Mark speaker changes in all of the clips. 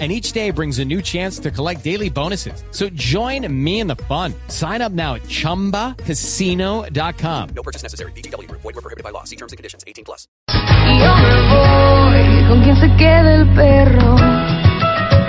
Speaker 1: and each day brings a new chance to collect daily bonuses. So join me in the fun. Sign up now at ChumbaCasino.com.
Speaker 2: No purchase necessary. BGW. Void were prohibited by law. See terms and conditions. 18 plus.
Speaker 3: Y yo me voy, con quién se queda el perro.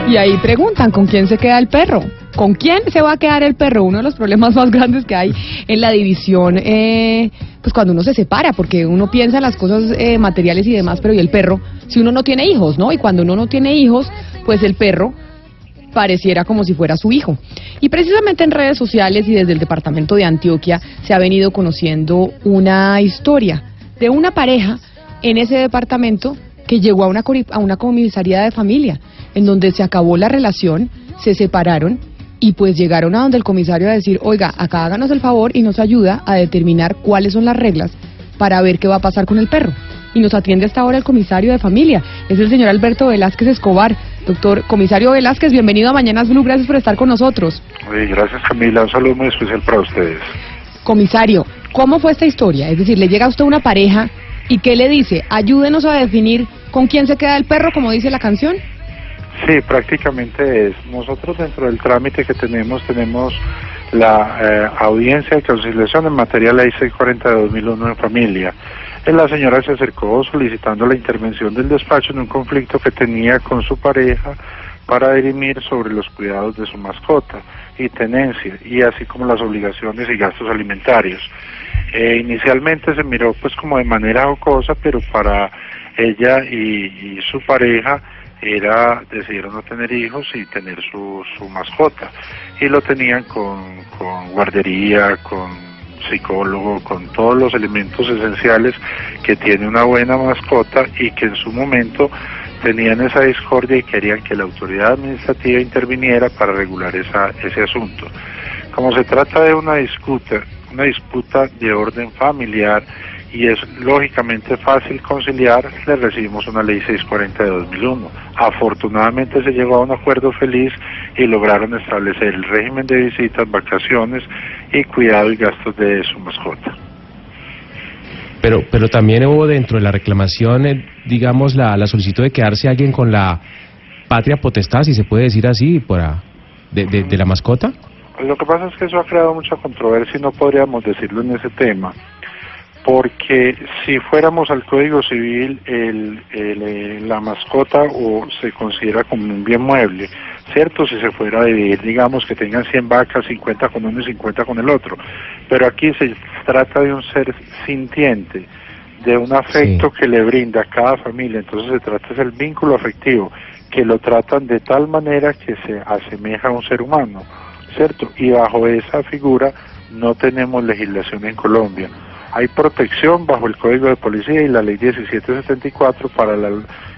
Speaker 4: Y ahí preguntan, ¿con quién se queda el perro? ¿Con quién se va a quedar el perro? Uno de los problemas más grandes que hay en la división, eh, pues cuando uno se separa, porque uno piensa en las cosas eh, materiales y demás, pero ¿y el perro? Si uno no tiene hijos, ¿no? Y cuando uno no tiene hijos, pues el perro pareciera como si fuera su hijo. Y precisamente en redes sociales y desde el departamento de Antioquia se ha venido conociendo una historia de una pareja en ese departamento que llegó a una, a una comisaría de familia, en donde se acabó la relación, se separaron y pues llegaron a donde el comisario a decir, oiga, acá háganos el favor y nos ayuda a determinar cuáles son las reglas para ver qué va a pasar con el perro. Y nos atiende hasta ahora el comisario de familia, es el señor Alberto Velázquez Escobar. Doctor comisario Velázquez, bienvenido a Mañanas Blue, gracias por estar con nosotros.
Speaker 5: Oye, gracias Camila, un saludo muy especial para ustedes.
Speaker 4: Comisario, ¿cómo fue esta historia? Es decir, le llega a usted una pareja y ¿qué le dice? Ayúdenos a definir con quién se queda el perro, como dice la canción.
Speaker 5: Sí, prácticamente es. Nosotros dentro del trámite que tenemos, tenemos la eh, audiencia de conciliación en materia de ley 640 de 2001 en familia. La señora se acercó solicitando la intervención del despacho en un conflicto que tenía con su pareja para dirimir sobre los cuidados de su mascota y tenencia, y así como las obligaciones y gastos alimentarios. Eh, inicialmente se miró pues como de manera jocosa, pero para ella y, y su pareja era decidieron no tener hijos y tener su, su mascota y lo tenían con, con guardería, con psicólogo, con todos los elementos esenciales que tiene una buena mascota y que en su momento tenían esa discordia y querían que la autoridad administrativa interviniera para regular esa, ese asunto. Como se trata de una disputa, una disputa de orden familiar y es lógicamente fácil conciliar, le recibimos una ley 640 de 2001. Afortunadamente se llegó a un acuerdo feliz y lograron establecer el régimen de visitas, vacaciones y cuidado y gastos de su mascota.
Speaker 6: Pero, pero también hubo dentro de la reclamación, eh, digamos, la, la solicitud de quedarse alguien con la patria potestad, si se puede decir así, para, de, de, de la mascota.
Speaker 5: Lo que pasa es que eso ha creado mucha controversia y no podríamos decirlo en ese tema, porque si fuéramos al Código Civil, el, el, eh, la mascota o se considera como un bien mueble, ¿cierto? Si se fuera a dividir, digamos que tengan 100 vacas, 50 con uno y 50 con el otro, pero aquí se trata de un ser sintiente, de un afecto que le brinda a cada familia, entonces se trata del vínculo afectivo, que lo tratan de tal manera que se asemeja a un ser humano. ¿cierto? Y bajo esa figura no tenemos legislación en Colombia. Hay protección bajo el Código de Policía y la Ley 1774 para la,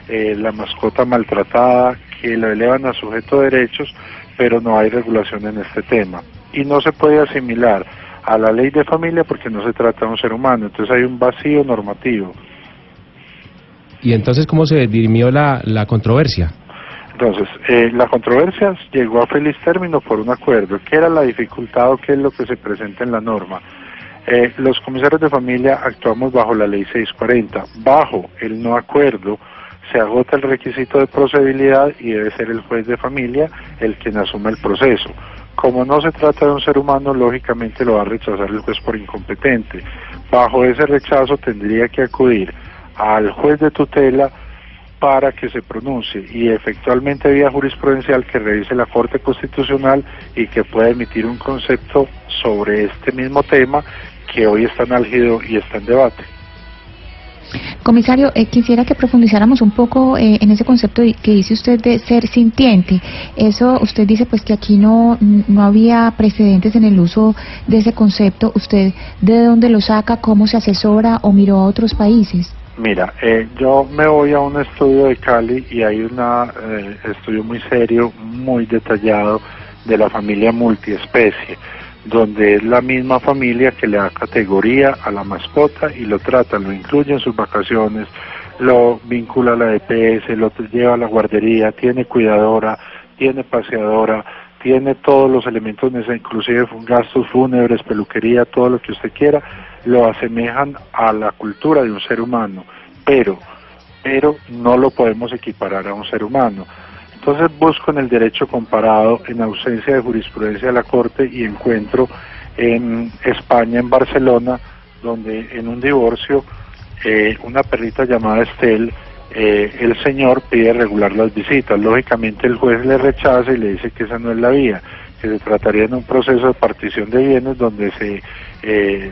Speaker 5: eh, la mascota maltratada que lo elevan a sujeto de derechos, pero no hay regulación en este tema. Y no se puede asimilar a la ley de familia porque no se trata de un ser humano, entonces hay un vacío normativo.
Speaker 6: Y entonces, ¿cómo se dirimió la, la controversia?
Speaker 5: Entonces, eh, la controversia llegó a feliz término por un acuerdo. ¿Qué era la dificultad o qué es lo que se presenta en la norma? Eh, los comisarios de familia actuamos bajo la ley 640. Bajo el no acuerdo se agota el requisito de procedibilidad y debe ser el juez de familia el quien asume el proceso. Como no se trata de un ser humano, lógicamente lo va a rechazar el juez por incompetente. Bajo ese rechazo tendría que acudir al juez de tutela para que se pronuncie y efectualmente vía jurisprudencial que revise la Corte Constitucional y que pueda emitir un concepto sobre este mismo tema que hoy está en álgido y está en debate.
Speaker 7: Comisario, eh, quisiera que profundizáramos un poco eh, en ese concepto que dice usted de ser sintiente. Eso, usted dice pues que aquí no, no había precedentes en el uso de ese concepto. ¿Usted de dónde lo saca, cómo se asesora o miró a otros países?
Speaker 5: Mira, eh, yo me voy a un estudio de Cali y hay un estudio muy serio, muy detallado de la familia multiespecie, donde es la misma familia que le da categoría a la mascota y lo trata, lo incluye en sus vacaciones, lo vincula a la EPS, lo lleva a la guardería, tiene cuidadora, tiene paseadora, tiene todos los elementos necesarios, inclusive gastos fúnebres, peluquería, todo lo que usted quiera, lo asemejan a la cultura de un ser humano, pero, pero no lo podemos equiparar a un ser humano. Entonces busco en el derecho comparado, en ausencia de jurisprudencia de la Corte, y encuentro en España, en Barcelona, donde en un divorcio, eh, una perrita llamada Estel, eh, el señor pide regular las visitas. Lógicamente el juez le rechaza y le dice que esa no es la vía, que se trataría de un proceso de partición de bienes donde se eh,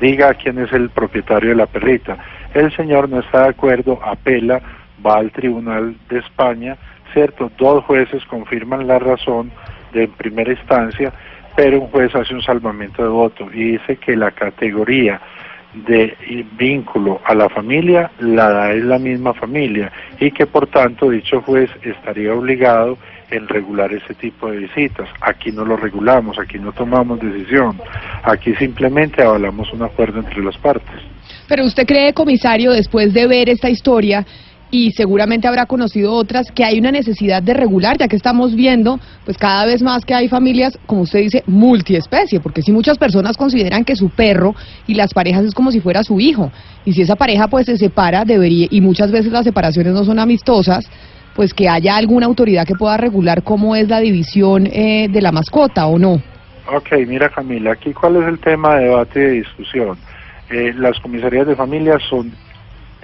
Speaker 5: diga quién es el propietario de la perrita. El señor no está de acuerdo, apela, va al Tribunal de España, ¿cierto? Dos jueces confirman la razón de primera instancia, pero un juez hace un salvamento de voto y dice que la categoría de vínculo a la familia la da es la misma familia y que por tanto dicho juez estaría obligado en regular ese tipo de visitas. Aquí no lo regulamos, aquí no tomamos decisión, aquí simplemente avalamos un acuerdo entre las partes.
Speaker 4: Pero usted cree, comisario, después de ver esta historia, y seguramente habrá conocido otras, que hay una necesidad de regular, ya que estamos viendo, pues cada vez más que hay familias, como usted dice, multiespecie, porque si muchas personas consideran que su perro y las parejas es como si fuera su hijo, y si esa pareja pues se separa, debería, y muchas veces las separaciones no son amistosas, pues que haya alguna autoridad que pueda regular cómo es la división eh, de la mascota o no.
Speaker 5: Ok, mira Camila, aquí cuál es el tema de debate y de discusión. Eh, las comisarías de familia son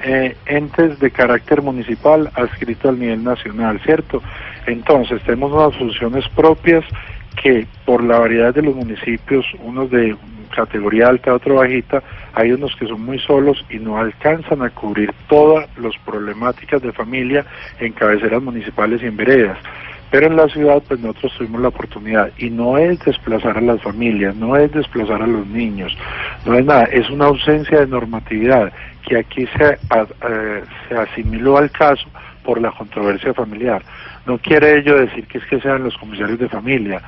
Speaker 5: eh, entes de carácter municipal adscritos al nivel nacional, ¿cierto? Entonces, tenemos unas funciones propias que por la variedad de los municipios, unos de categoría alta, otro bajita, hay unos que son muy solos y no alcanzan a cubrir todas las problemáticas de familia en cabeceras municipales y en veredas. Pero en la ciudad, pues nosotros tuvimos la oportunidad y no es desplazar a las familias, no es desplazar a los niños, no es nada, es una ausencia de normatividad que aquí se, eh, se asimiló al caso por la controversia familiar. No quiere ello decir que es que sean los comisarios de familia.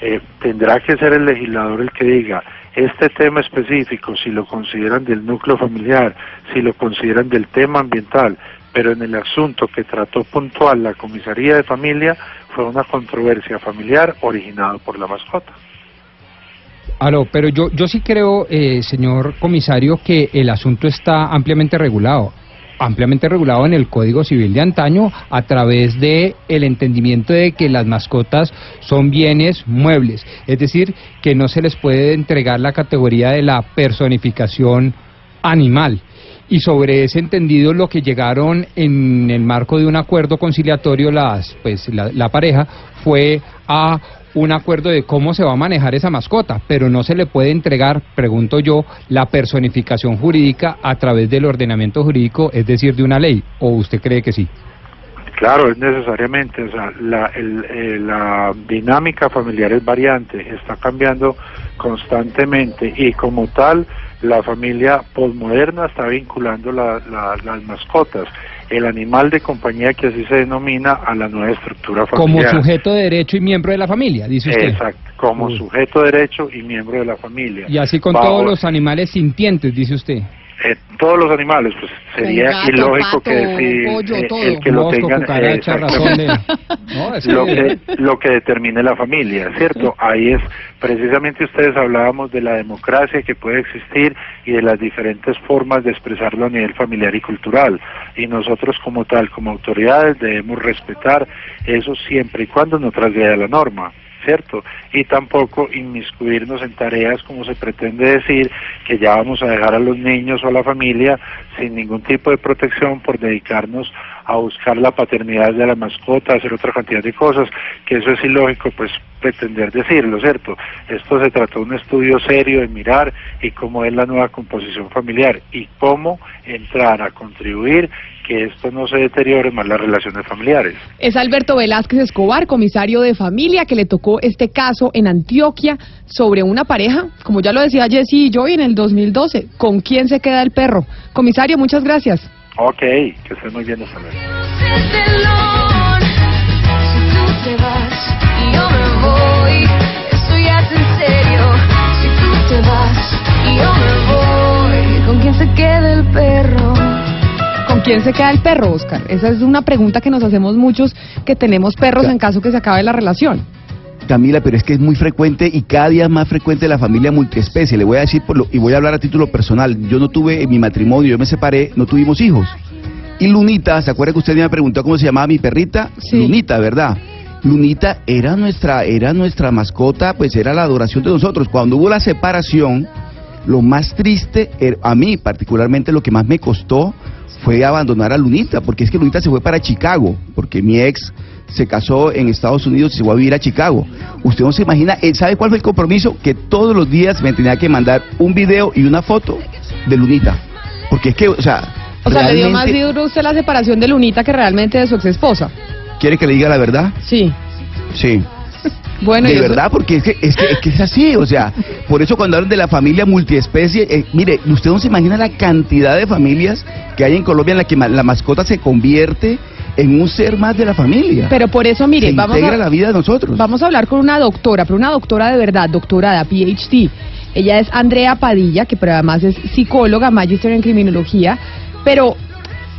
Speaker 5: Eh, tendrá que ser el legislador el que diga este tema específico, si lo consideran del núcleo familiar, si lo consideran del tema ambiental, pero en el asunto que trató puntual la comisaría de familia fue una controversia familiar originada por la mascota.
Speaker 8: Aló, pero yo, yo sí creo, eh, señor comisario, que el asunto está ampliamente regulado ampliamente regulado en el Código Civil de antaño a través de el entendimiento de que las mascotas son bienes muebles, es decir, que no se les puede entregar la categoría de la personificación animal y sobre ese entendido lo que llegaron en el marco de un acuerdo conciliatorio las pues la, pareja fue a un acuerdo de cómo se va a manejar esa mascota, pero no se le puede entregar, pregunto yo, la personificación jurídica a través del ordenamiento jurídico, es decir, de una ley, o usted cree que sí?
Speaker 5: Claro, es necesariamente, o sea, la, eh, la dinámica familiar es variante, está cambiando constantemente y como tal la familia posmoderna está vinculando las mascotas, el animal de compañía que así se denomina a la nueva estructura familiar.
Speaker 8: Como sujeto de derecho y miembro de la familia, dice usted.
Speaker 5: Exacto, como sujeto de derecho y miembro de la familia.
Speaker 8: Y así con todos los animales sintientes, dice usted.
Speaker 5: Eh, todos los animales, pues sería ilógico que decir eh, el que lo tengan lo, que, lo que determine la familia, ¿cierto? Ahí es, precisamente ustedes hablábamos de la democracia que puede existir y de las diferentes formas de expresarlo a nivel familiar y cultural. Y nosotros como tal, como autoridades, debemos respetar eso siempre y cuando no trasgreda la norma. ¿Cierto? Y tampoco inmiscuirnos en tareas como se pretende decir que ya vamos a dejar a los niños o a la familia sin ningún tipo de protección por dedicarnos a buscar la paternidad de la mascota, hacer otra cantidad de cosas, que eso es ilógico, pues pretender decirlo, ¿cierto? Esto se trató de un estudio serio de mirar y cómo es la nueva composición familiar y cómo entrar a contribuir que esto no se deteriore más las relaciones familiares.
Speaker 4: Es Alberto Velázquez Escobar, comisario de familia, que le tocó este caso en Antioquia sobre una pareja, como ya lo decía Jesse y yo en el 2012, ¿con quién se queda el perro? Comisario, muchas gracias.
Speaker 5: Ok, que esté muy bien, hasta
Speaker 3: quién se queda el perro.
Speaker 4: ¿Con quién se queda el perro, Oscar? Esa es una pregunta que nos hacemos muchos que tenemos perros en caso que se acabe la relación.
Speaker 9: Camila, pero es que es muy frecuente y cada día más frecuente la familia multiespecie. Le voy a decir, por lo, y voy a hablar a título personal, yo no tuve en mi matrimonio, yo me separé, no tuvimos hijos. Y Lunita, ¿se acuerda que usted me preguntó cómo se llamaba mi perrita? Lunita, ¿verdad? Lunita era nuestra, era nuestra mascota, pues era la adoración de nosotros. Cuando hubo la separación, lo más triste, er- a mí particularmente lo que más me costó fue abandonar a Lunita, porque es que Lunita se fue para Chicago, porque mi ex se casó en Estados Unidos y se fue a vivir a Chicago. Usted no se imagina, eh, ¿sabe cuál fue el compromiso? Que todos los días me tenía que mandar un video y una foto de Lunita. Porque es que, o sea,
Speaker 4: O sea, le dio más duro usted la separación de Lunita que realmente de su ex esposa.
Speaker 9: ¿quiere que le diga la verdad?
Speaker 4: Sí.
Speaker 9: Sí.
Speaker 4: Bueno, y
Speaker 9: de
Speaker 4: eso-
Speaker 9: verdad, porque es que, es que es que es así, o sea, por eso cuando hablan de la familia multiespecie, eh, mire, usted no se imagina la cantidad de familias que hay en Colombia en la que ma- la mascota se convierte en un ser más de la familia.
Speaker 4: Pero por eso, mire,
Speaker 9: se
Speaker 4: vamos
Speaker 9: integra
Speaker 4: a,
Speaker 9: la vida de nosotros.
Speaker 4: vamos a hablar con una doctora, pero una doctora de verdad, doctorada, PhD. Ella es Andrea Padilla, que pero además es psicóloga, magister en criminología, pero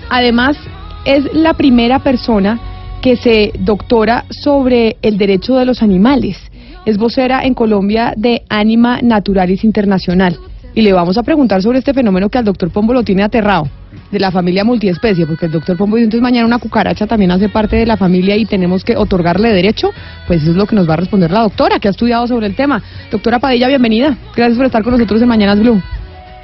Speaker 4: además es la primera persona que se doctora sobre el derecho de los animales. Es vocera en Colombia de Anima Naturalis Internacional. Y le vamos a preguntar sobre este fenómeno que al doctor Pombo lo tiene aterrado, de la familia multiespecie, porque el doctor Pombo dice, entonces mañana una cucaracha también hace parte de la familia y tenemos que otorgarle derecho. Pues eso es lo que nos va a responder la doctora, que ha estudiado sobre el tema. Doctora Padilla, bienvenida. Gracias por estar con nosotros en Mañanas Blue.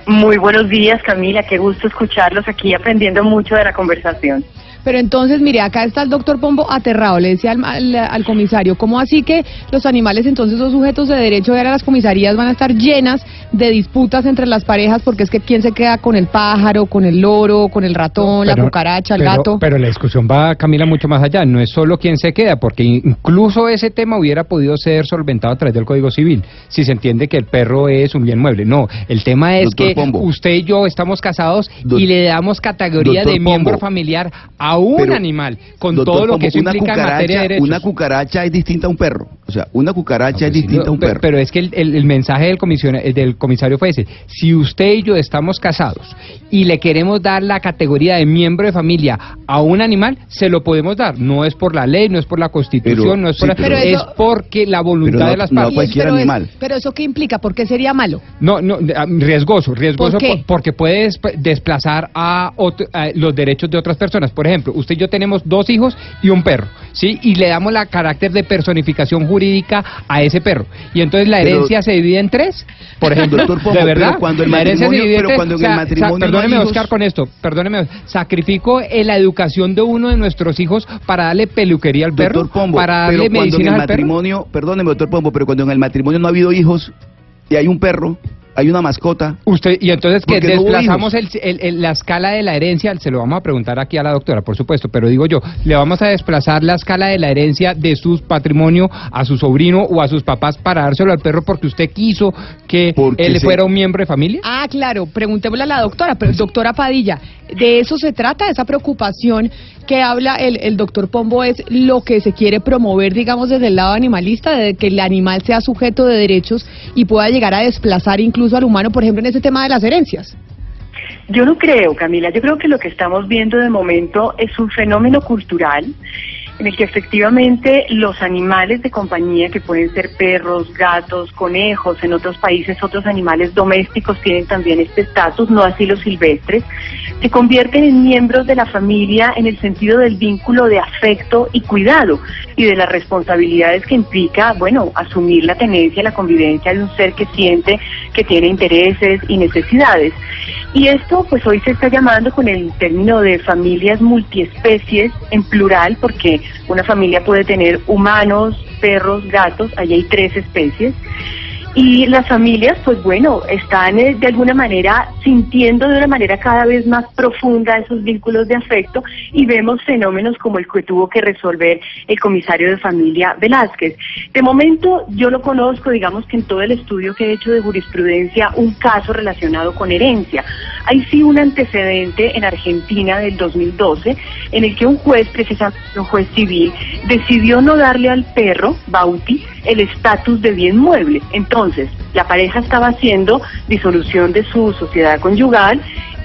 Speaker 10: Muy buenos días, Camila. Qué gusto escucharlos aquí aprendiendo mucho de la conversación.
Speaker 4: Pero entonces, mire, acá está el doctor Pombo aterrado. Le decía al, al- al comisario, ¿cómo así que los animales entonces son sujetos de derecho y ahora las comisarías van a estar llenas de disputas entre las parejas porque es que quién se queda con el pájaro, con el loro, con el ratón, la cucaracha, el
Speaker 8: pero-
Speaker 4: gato?
Speaker 8: Pero la discusión va, Camila, mucho más allá. No es solo quién se queda, porque incluso ese tema hubiera podido ser solventado a través del Código Civil, si se entiende que el perro es un bien mueble. No, el tema es
Speaker 9: Doctor
Speaker 8: que
Speaker 9: Pombo.
Speaker 8: usted y yo estamos casados y le damos categoría
Speaker 9: Doctor
Speaker 8: de miembro
Speaker 9: Pombo.
Speaker 8: familiar a un
Speaker 9: Pero,
Speaker 8: animal, con
Speaker 9: Doctor
Speaker 8: todo lo que eso
Speaker 9: una
Speaker 8: implica en materia de
Speaker 9: cucaracha,
Speaker 8: derechos.
Speaker 9: una cucaracha es distinta a un perro. O sea, una cucaracha
Speaker 8: Ah,
Speaker 9: es
Speaker 8: pues sí,
Speaker 9: distinta a un perro.
Speaker 8: Pero es que el, el- el mensaje del, eh, del comisario fue ese. Si usted y yo estamos casados y le queremos dar la categoría de miembro de familia a un animal, se lo podemos dar. No es por la ley, no es por la constitución,
Speaker 9: Pero-
Speaker 8: no es
Speaker 9: sí,
Speaker 8: por la-
Speaker 9: pero-
Speaker 8: es
Speaker 4: eso-
Speaker 8: porque la voluntad
Speaker 9: Pero no-
Speaker 8: de las
Speaker 9: no
Speaker 8: partes.
Speaker 9: cualquier
Speaker 4: pero, es-
Speaker 9: animal.
Speaker 4: pero eso qué implica, ¿por qué sería malo?
Speaker 8: No, no, ah, riesgoso, riesgoso
Speaker 4: ¿Por qué?
Speaker 8: por- porque puede desp- desplazar a, otro- a los derechos de otras personas. Por ejemplo, usted y yo tenemos dos hijos y un perro, ¿sí? Y le damos la carácter de personificación jurídica a ese perro. Y entonces la
Speaker 9: Pero-
Speaker 8: herencia se divide en tres, por ejemplo.
Speaker 9: Doctor Pombo,
Speaker 8: ¿De
Speaker 9: pero
Speaker 8: verdad?
Speaker 9: cuando el
Speaker 8: la herencia se
Speaker 9: matrimonio-
Speaker 8: divide en
Speaker 9: pero
Speaker 8: tres.
Speaker 9: cuando en el matrimonio no
Speaker 8: perdóneme,
Speaker 9: hijos-
Speaker 8: Oscar, con esto, perdóneme. Sacrifico en la educación de uno de nuestros hijos para darle peluquería al perro,
Speaker 9: Doctor Pombo,
Speaker 8: para
Speaker 9: pero
Speaker 8: darle medicina
Speaker 9: el
Speaker 8: al perro.
Speaker 9: matrimonio, perdóneme, doctor Pombo, pero cuando en el matrimonio no ha habido hijos y hay un perro, hay una mascota,
Speaker 8: Usted, y entonces que
Speaker 9: Porque no
Speaker 8: desplazamos el, el- el- la escala de la herencia, se lo vamos a preguntar aquí a la doctora, por supuesto, pero digo yo, le vamos a desplazar la escala de la herencia de su patrimonio a su sobrino o a sus papás para dárselo al perro porque usted quiso que
Speaker 9: Porque
Speaker 8: él
Speaker 9: se-
Speaker 8: fuera un miembro de familia.
Speaker 4: Ah, claro, preguntémosle a la doctora, pero doctora Padilla, de eso se trata, esa preocupación que habla el, el doctor Pombo es lo que se quiere promover, digamos, desde el lado animalista, de que el animal sea sujeto de derechos y pueda llegar a desplazar incluso al humano, por ejemplo, en ese tema de las herencias.
Speaker 10: Yo no creo, Camila. Yo creo que lo que estamos viendo de momento es un fenómeno cultural en el que efectivamente los animales de compañía, que pueden ser perros, gatos, conejos, en otros países otros animales domésticos tienen también este estatus, no así los silvestres, se convierten en miembros de la familia en el sentido del vínculo de afecto y cuidado y de las responsabilidades que implica, bueno, asumir la tenencia, la convivencia de un ser que siente que tiene intereses y necesidades. Y esto pues hoy se está llamando con el término de familias multiespecies en plural porque una familia puede tener humanos, perros, gatos, allí hay tres especies. Y las familias, pues bueno, están eh, de alguna manera sintiendo de una manera cada vez más profunda esos vínculos de afecto y vemos fenómenos como el que tuvo que resolver el comisario de familia Velázquez. De momento yo lo conozco, digamos que en todo el estudio que he hecho de jurisprudencia, un caso relacionado con herencia. Hay sí un antecedente en Argentina del 2012 en el que un juez, precisamente un juez civil, decidió no darle al perro, Bauti, el estatus de bien mueble. Entonces, la pareja estaba haciendo disolución de su sociedad conyugal,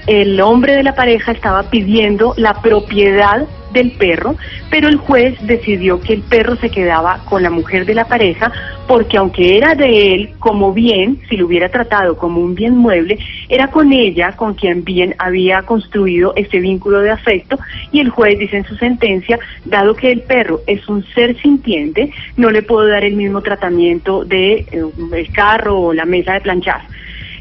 Speaker 10: el hombre de la pareja estaba pidiendo la propiedad del perro, pero el juez decidió que el perro se quedaba con la mujer de la pareja porque aunque era de él como bien, si lo hubiera tratado como un bien mueble, era con ella con quien bien había construido ese vínculo de afecto y el juez dice en su sentencia, dado que el perro es un ser sintiente, no le puedo dar el mismo tratamiento de eh, el carro o la mesa de planchar.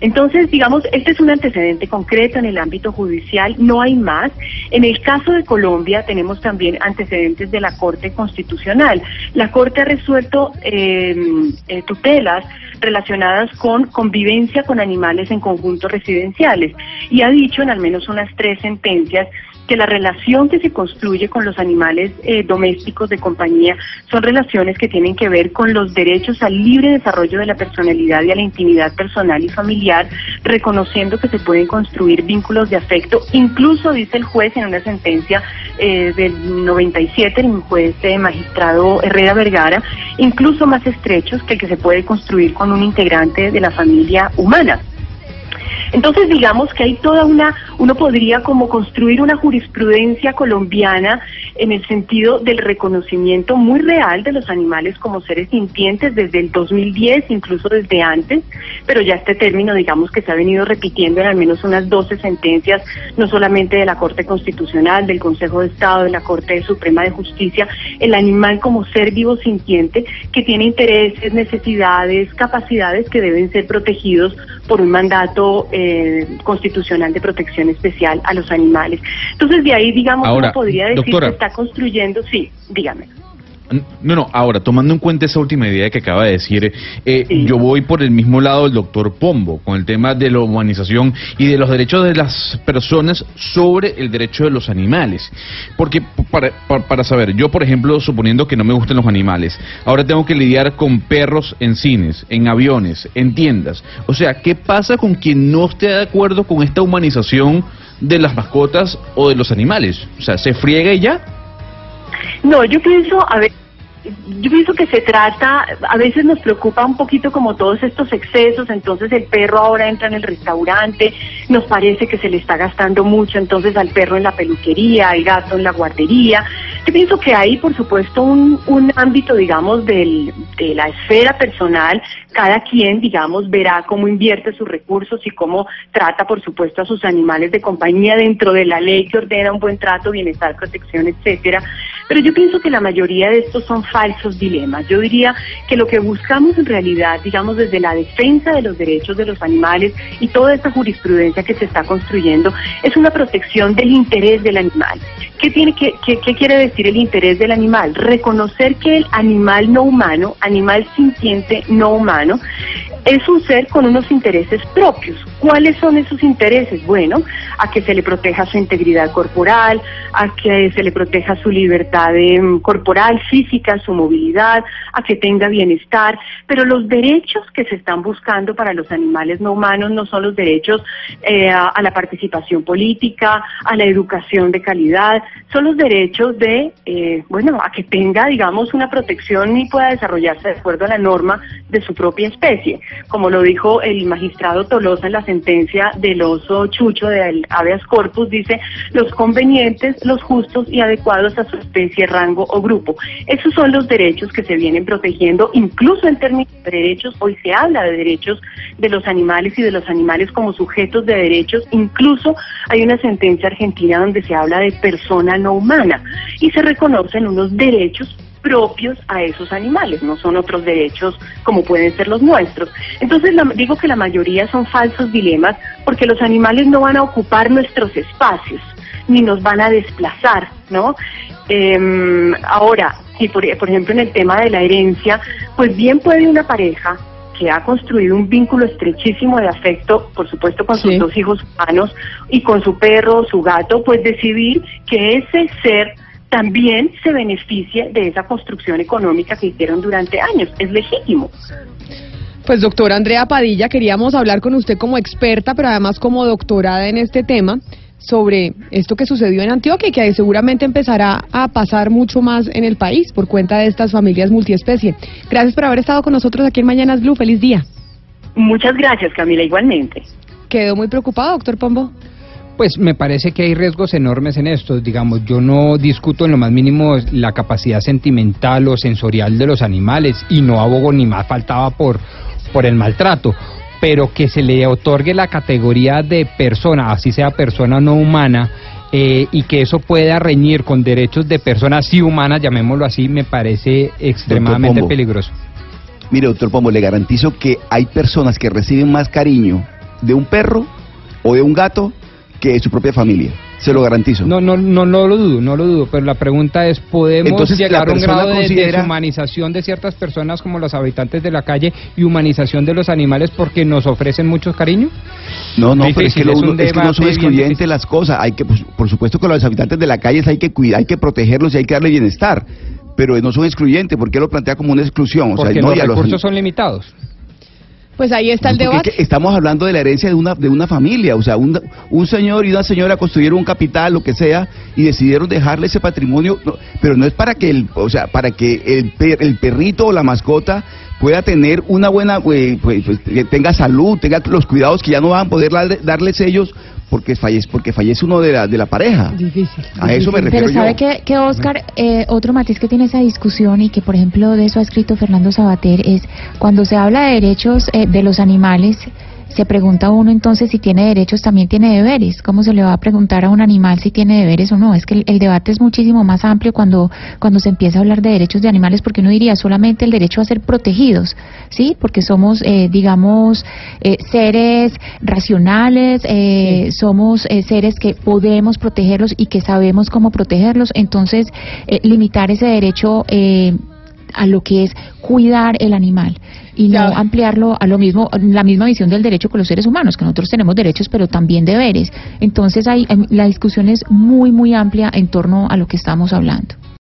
Speaker 10: Entonces, digamos, este es un antecedente concreto en el ámbito judicial, no hay más. En el caso de Colombia tenemos también antecedentes de la Corte Constitucional. La Corte ha resuelto eh, eh, tutelas relacionadas con convivencia con animales en conjuntos residenciales y ha dicho en al menos unas tres sentencias que la relación que se construye con los animales eh, domésticos de compañía son relaciones que tienen que ver con los derechos al libre desarrollo de la personalidad y a la intimidad personal y familiar, reconociendo que se pueden construir vínculos de afecto, incluso dice el juez en una sentencia eh, del 97, el juez eh, magistrado Herrera Vergara, incluso más estrechos que el que se puede construir con un integrante de la familia humana. Entonces digamos que hay toda una, uno podría como construir una jurisprudencia colombiana en el sentido del reconocimiento muy real de los animales como seres sintientes desde el 2010, incluso desde antes, pero ya este término digamos que se ha venido repitiendo en al menos unas 12 sentencias, no solamente de la Corte Constitucional, del Consejo de Estado, de la Corte Suprema de Justicia, el animal como ser vivo sintiente que tiene intereses, necesidades, capacidades que deben ser protegidos por un mandato eh, constitucional de protección especial a los animales. Entonces, de ahí, digamos,
Speaker 11: Ahora,
Speaker 10: uno podría decir
Speaker 11: doctora.
Speaker 10: que está construyendo, sí, dígame.
Speaker 11: No, no, ahora, tomando en cuenta esa última idea que acaba de decir, eh, yo voy por el mismo lado del doctor Pombo, con el tema de la humanización y de los derechos de las personas sobre el derecho de los animales. Porque, para, para, para saber, yo, por ejemplo, suponiendo que no me gustan los animales, ahora tengo que lidiar con perros en cines, en aviones, en tiendas. O sea, ¿qué pasa con quien no esté de acuerdo con esta humanización de las mascotas o de los animales? O sea, ¿se friega y ya?
Speaker 10: No, yo pienso, a ver, yo pienso que se trata, a veces nos preocupa un poquito como todos estos excesos, entonces el perro ahora entra en el restaurante, nos parece que se le está gastando mucho, entonces al perro en la peluquería, al gato en la guardería. Yo pienso que hay, por supuesto, un, un ámbito, digamos, del, de la esfera personal, cada quien, digamos, verá cómo invierte sus recursos y cómo trata, por supuesto, a sus animales de compañía dentro de la ley que ordena un buen trato, bienestar, protección, etcétera. Pero yo pienso que la mayoría de estos son falsos dilemas. Yo diría que lo que buscamos en realidad, digamos, desde la defensa de los derechos de los animales y toda esta jurisprudencia que se está construyendo, es una protección del interés del animal. ¿Qué, tiene que, qué, qué quiere decir el interés del animal? Reconocer que el animal no humano, animal sintiente no humano, es un ser con unos intereses propios. ¿Cuáles son esos intereses? Bueno, a que se le proteja su integridad corporal, a que se le proteja su libertad em, corporal, física, su movilidad, a que tenga bienestar. Pero los derechos que se están buscando para los animales no humanos no son los derechos eh, a, a la participación política, a la educación de calidad, son los derechos de, eh, bueno, a que tenga, digamos, una protección y pueda desarrollarse de acuerdo a la norma de su propia especie. Como lo dijo el magistrado Tolosa en la sentencia del oso chucho del habeas corpus, dice los convenientes, los justos y adecuados a su especie, rango o grupo. Esos son los derechos que se vienen protegiendo, incluso en términos de derechos, hoy se habla de derechos de los animales y de los animales como sujetos de derechos, incluso hay una sentencia argentina donde se habla de persona no humana y se reconocen unos derechos propios a esos animales, no son otros derechos como pueden ser los nuestros. Entonces la- digo que la mayoría son falsos dilemas porque los animales no van a ocupar nuestros espacios ni nos van a desplazar, ¿no? Em, ahora, si por, por ejemplo en el tema de la herencia, pues bien puede una pareja que ha construido un vínculo estrechísimo de afecto, por supuesto con sus dos hijos humanos y con su perro o su gato, pues decidir que ese ser también se beneficie de esa construcción económica que hicieron durante años. Es legítimo.
Speaker 4: Pues doctora Andrea Padilla, queríamos hablar con usted como experta, pero además como doctorada en este tema, sobre esto que sucedió en Antioquia y que seguramente empezará a pasar mucho más en el país por cuenta de estas familias multiespecie. Gracias por haber estado con nosotros aquí en Mañanas Blue. Feliz día.
Speaker 10: Muchas gracias, Camila, igualmente.
Speaker 4: ¿Quedó muy preocupado, doctor Pombo?
Speaker 8: Pues me parece que hay riesgos enormes en esto. Digamos, yo no discuto en lo más mínimo la capacidad sentimental o sensorial de los animales y no abogo ni más faltaba por, por el maltrato. Pero que se le otorgue la categoría de persona, así sea persona no humana, eh, y que eso pueda reñir con derechos de personas sí humanas, llamémoslo así, me parece extremadamente peligroso.
Speaker 9: Mire, doctor Pombo, le garantizo que hay personas que reciben más cariño de un perro o de un gato que su propia familia. Se lo garantizo.
Speaker 8: No, no, no, no lo dudo, no lo dudo, pero la pregunta es, ¿podemos
Speaker 9: Entonces,
Speaker 8: llegar a un grado de deshumanización de ciertas personas como los habitantes de la calle y humanización de los animales porque nos ofrecen mucho cariño?
Speaker 9: No, no,
Speaker 8: Difícil,
Speaker 9: pero es que, lo-
Speaker 8: es
Speaker 9: que no son excluyentes las cosas. Hay que, pues, por supuesto que los habitantes de la calle hay que cuidar, hay que protegerlos y hay que darle bienestar. Pero no son excluyentes, ¿por qué lo plantea como una exclusión? O sea,
Speaker 8: Porque
Speaker 9: no,
Speaker 8: los
Speaker 9: y a los-
Speaker 8: recursos son limitados.
Speaker 4: Pues ahí está el debate.
Speaker 9: es que estamos hablando de la herencia de una, de una familia, o sea, un, un señor y una señora construyeron un capital, lo que sea, y decidieron dejarle ese patrimonio, no, pero no es para que el, o sea, para que el, per- el perrito o la mascota pueda tener una buena, pues, pues, que tenga salud, tenga los cuidados que ya no van a poder darle- darles ellos porque fallece, porque fallece uno de la, de la pareja.
Speaker 4: Difícil.
Speaker 9: A eso me refiero
Speaker 7: Pero sabe
Speaker 9: yo.
Speaker 7: que, que Oscar, eh, otro matiz que tiene esa discusión y que por ejemplo de eso ha escrito Fernando Sabater es cuando se habla de derechos eh, de los animales, se pregunta uno entonces si tiene derechos también tiene deberes. ¿Cómo se le va a preguntar a un animal si tiene deberes o no? Es que el, el debate es muchísimo más amplio cuando, cuando se empieza a hablar de derechos de animales porque uno diría solamente el derecho a ser protegidos, ¿sí? Porque somos, eh, digamos, eh, seres racionales, eh, somos eh, seres que podemos protegerlos y que sabemos cómo protegerlos. Entonces, eh, limitar ese derecho eh, a lo que es cuidar el animal y no ampliarlo a lo mismo, la misma visión del derecho con los seres humanos, que nosotros tenemos derechos pero también deberes. Entonces, hay, hay- la discusión es muy, muy amplia en torno a lo que estamos hablando.